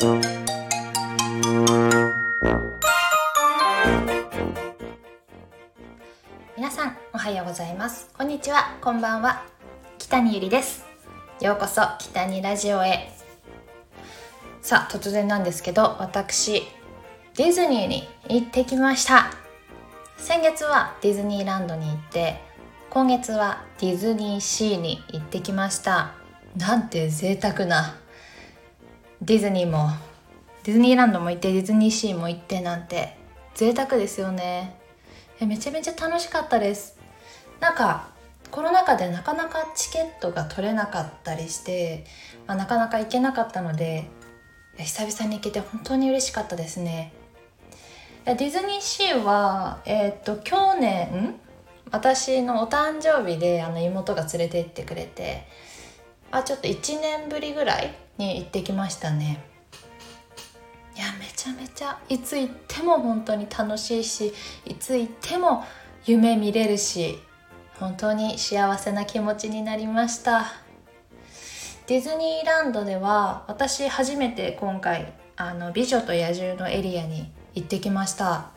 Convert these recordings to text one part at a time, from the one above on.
皆さんおはようございます。こんにちは。こんばんは。北にゆりです。ようこそ北にラジオへ。さあ突然なんですけど私ディズニーに行ってきました。先月はディズニーランドに行って今月はディズニーシーに行ってきました。なんて贅沢なディズニーも。ディズニーランドも行ってディズニーシーも行ってなんて。贅沢ですよね。めちゃめちゃ楽しかったです。なんかコロナ禍でなかなかチケットが取れなかったりして、まあ、なかなか行けなかったので久々に行けて本当に嬉しかったですね。ディズニーシーはえっ、と去年私のお誕生日であの妹が連れて行ってくれてあちょっと1年ぶりぐらいに行ってきましたね。いやめちゃめちゃいつ行っても本当に楽しいしいつ行っても夢見れるし本当に幸せな気持ちになりました。ディズニーランドでは私初めて今回あの美女と野獣のエリアに行ってきました。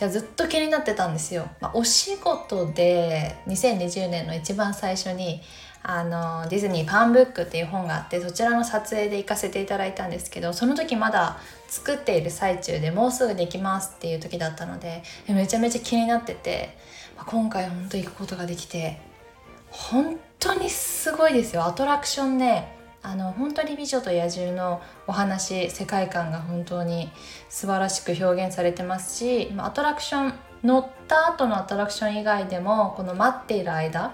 いやずっと気になってたんですよ、まあ、お仕事で2020年の一番最初にあのディズニーファンブックっていう本があってそちらの撮影で行かせていただいたんですけどその時まだ作っている最中でもうすぐできますっていう時だったのでめちゃめちゃ気になってて、ま、今回本当行くことができて本当にすごいですよ。アトラクションねあの本当に「美女と野獣」のお話世界観が本当に素晴らしく表現されてますしアトラクション乗った後のアトラクション以外でもこの待っている間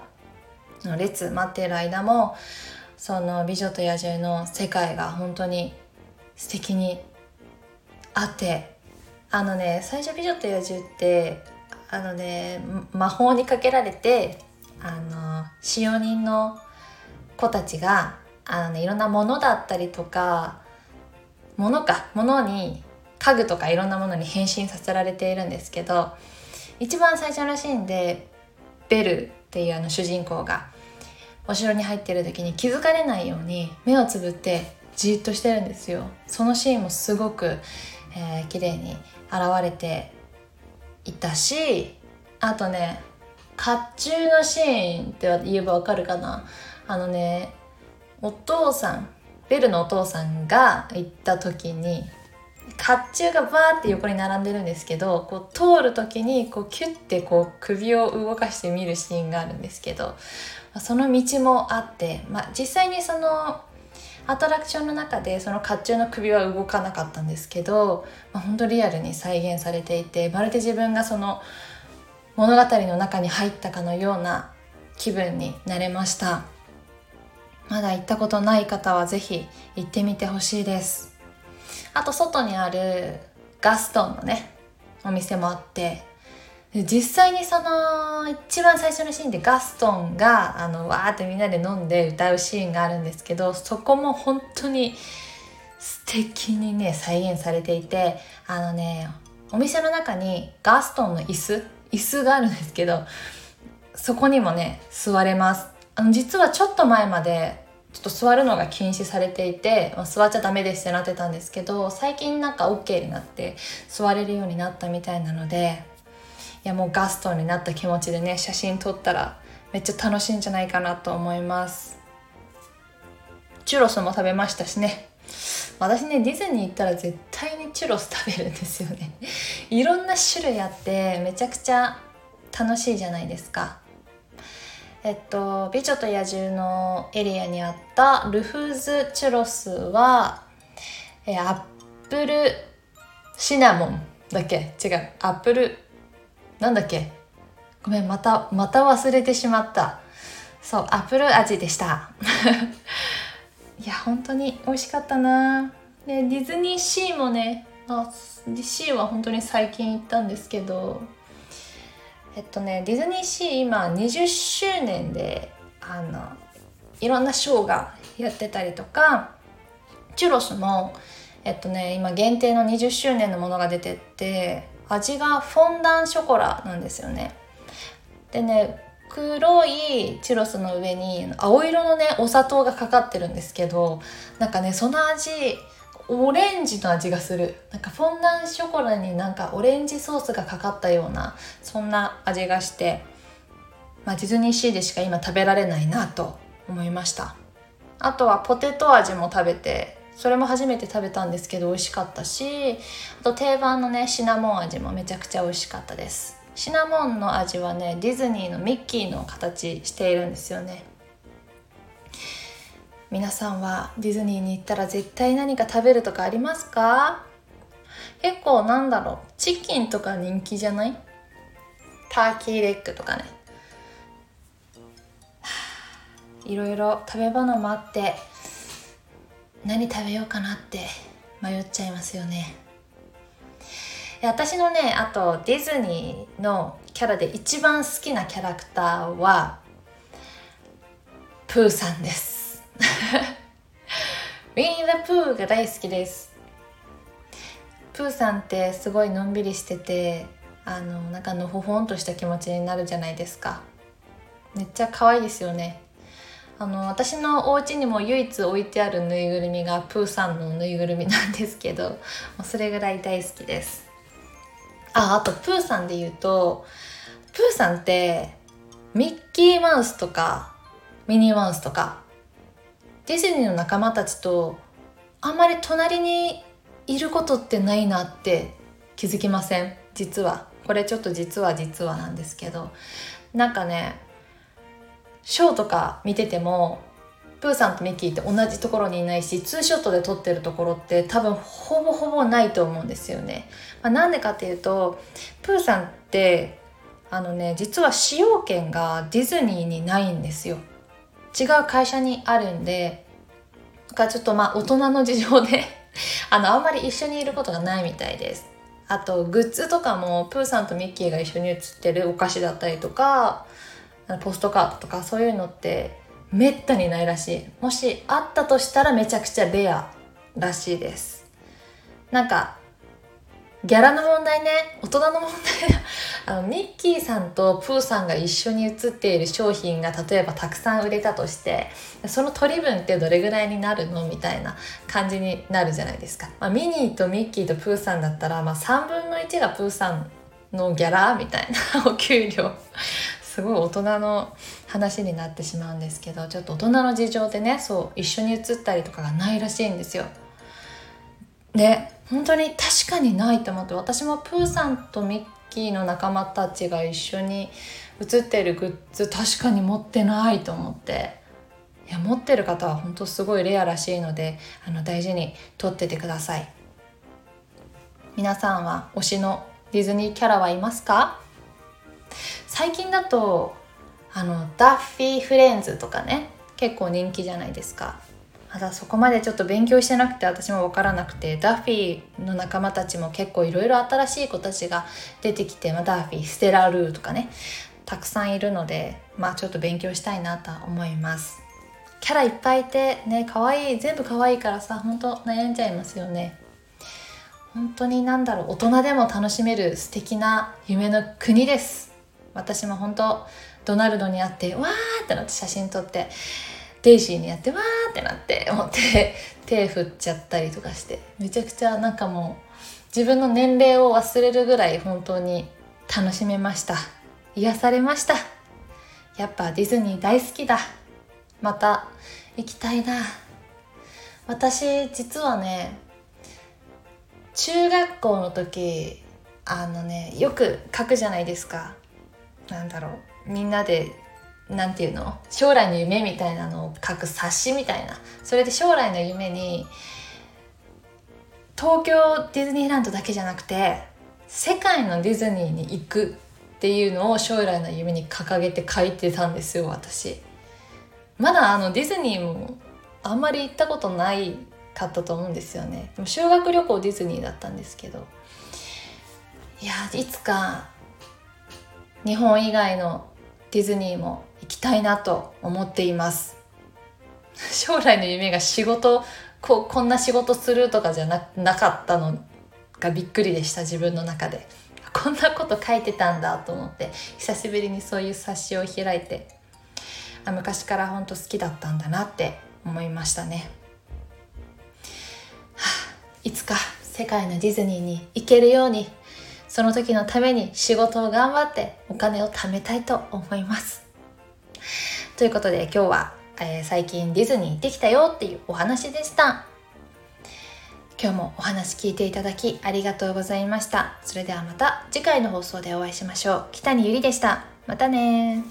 の列待っている間もその「美女と野獣」の世界が本当に素敵にあってあのね最初「美女と野獣」ってあのね魔法にかけられてあの使用人の子たちがあの、ね、いろんなものだったりとか物か物に家具とかいろんなものに変身させられているんですけど一番最初のシーンでベルっていうあの主人公がお城に入ってる時に気づかれないように目をつぶってじっとしてるんですよ。そのシーンもすごく、えー、綺麗に現れていたしあとね甲冑のシーンって言えばわかるかな。あのねお父さんベルのお父さんが行った時に甲冑がバーって横に並んでるんですけどこう通る時にこうキュッてこう首を動かして見るシーンがあるんですけどその道もあって、まあ、実際にそのアトラクションの中でその甲冑の首は動かなかったんですけど、まあ、本当リアルに再現されていてまるで自分がその物語の中に入ったかのような気分になれました。まだ行ったことない方は是非行ってみてほしいです。あと外にあるガストンのねお店もあって実際にその一番最初のシーンでガストンがあのわーってみんなで飲んで歌うシーンがあるんですけどそこも本当に素敵にね再現されていてあのねお店の中にガストンの椅子椅子があるんですけどそこにもね座れます。あの実はちょっと前までちょっと座るのが禁止されていて、まあ、座っちゃダメですってなってたんですけど最近なんか OK になって座れるようになったみたいなのでいやもうガストになった気持ちでね写真撮ったらめっちゃ楽しいんじゃないかなと思います。チュロスも食べましたしね。私ねディズニー行ったら絶対にチュロス食べるんですよね。いろんな種類あってめちゃくちゃ楽しいじゃないですか。えっと「美女と野獣」のエリアにあったルフーズチュロスはえアップルシナモンだっけ？違うアップルなんだっけ？ごめんまたまた忘れてしまった。そうアップル味でした。いや本当に美味しかったな。でディズニーシーもねあシーは本当に最近行ったんですけどえっとねディズニーシー今20周年であのいろんなショーがやってたりとかチュロスもえっとね今限定の20周年のものが出てって味がフォンダンショコラなんですよね。でね黒いチュロスの上に青色のねお砂糖がかかってるんですけどなんかねその味オレンジの味がする。なんかフォンダンショコラになんかオレンジソースがかかったようなそんな味がして、まあ、ディズニーシーでしか今食べられないなと思いました。あとはポテト味も食べてそれも初めて食べたんですけど美味しかったしあと定番のねシナモン味もめちゃくちゃ美味しかったです。シナモンの味はねディズニーのミッキーの形しているんですよね。皆さんはディズニーに行ったら絶対何か食べるとかありますか？結構なんだろうチキンとか人気じゃない？ターキーレッグとかね。いろいろ食べ物もあって何食べようかなって迷っちゃいますよね。私のねあとディズニーのキャラで一番好きなキャラクターはプーさんです。ウィン・ザ・プーが大好きです。プーさんってすごいのんびりしててあのなんかのほほんとした気持ちになるじゃないですか。めっちゃ可愛いですよね。あの私のお家にも唯一置いてあるぬいぐるみがプーさんのぬいぐるみなんですけどそれぐらい大好きです。ああとプーさんで言うとプーさんってミッキーマウスとかミニーマウスとかディズニーの仲間たちとあんまり隣にいることってないなって気づきません？実はこれちょっと実は実はなんですけどなんかねショーとか見ててもプーさんとミッキーって同じところにいないしツーショットで撮ってるところって多分ほぼほぼないと思うんですよね。まあ、なんでかっていうとプーさんってあのね実は使用権がディズニーにないんですよ。違う会社にあるんでがちょっとまあ大人の事情で あのあんまり一緒にいることがないみたいです。あとグッズとかもプーさんとミッキーが一緒に写ってるお菓子だったりとかポストカードとかそういうのってめったにないらしい。もしあったとしたらめちゃくちゃレアらしいです。なんかギャラの問題ね。大人の問題 あのミッキーさんとプーさんが一緒に写っている商品が例えばたくさん売れたとしてその取り分ってどれぐらいになるのみたいな感じになるじゃないですか、まあ、ミニーとミッキーとプーさんだったら、まあ、3分の1がプーさんのギャラみたいな お給料。すごい大人の話になってしまうんですけどちょっと大人の事情でねそう一緒に写ったりとかがないらしいんですよ。で本当に確かにないと思って私もプーさんとミッキーの仲間たちが一緒に写ってるグッズ確かに持ってないと思って。いや持ってる方は本当すごいレアらしいのであの大事に撮っててください。皆さんは推しのディズニーキャラはいますか？最近だとあのダッフィー・フレンズとかね結構人気じゃないですか。まだそこまでちょっと勉強してなくて私も分からなくてダッフィーの仲間たちも結構いろいろ新しい子たちが出てきて、まあ、ダッフィーステラ・ルーとかねたくさんいるのでまあちょっと勉強したいなと思います。キャラいっぱいいてね可愛い全部可愛いからさ本当悩んじゃいますよね。本当に何だろう大人でも楽しめる素敵な夢の国です。私も本当ドナルドに会ってわーってなって写真撮ってデイジーにやってわーってなって思って 手振っちゃったりとかしてめちゃくちゃなんかもう自分の年齢を忘れるぐらい本当に楽しめました。癒されました。やっぱディズニー大好きだ。また行きたいな。私実はね中学校の時あのねよく書くじゃないですか。なんだろう。みんなでなんていうの？将来の夢みたいなのを書く冊子みたいな。それで将来の夢に東京ディズニーランドだけじゃなくて世界のディズニーに行くっていうのを将来の夢に掲げて書いてたんですよ私。まだあのディズニーもあんまり行ったことないかったと思うんですよね。でも修学旅行ディズニーだったんですけど。いやいつか日本以外のディズニーも行きたいなと思っています。将来の夢が仕事ここんな仕事するとかじゃななかったのがびっくりでした自分の中で。こんなこと書いてたんだと思って久しぶりにそういう冊子を開いて。あ昔から本当好きだったんだなって思いましたね、はあ、いつか世界のディズニーに行けるようにその時のために仕事を頑張ってお金を貯めたいと思います。ということで今日は、えー、最近ディズニー行ってきたよっていうお話でした。今日もお話聞いていただきありがとうございました。それではまた次回の放送でお会いしましょう。北にゆりでした。またね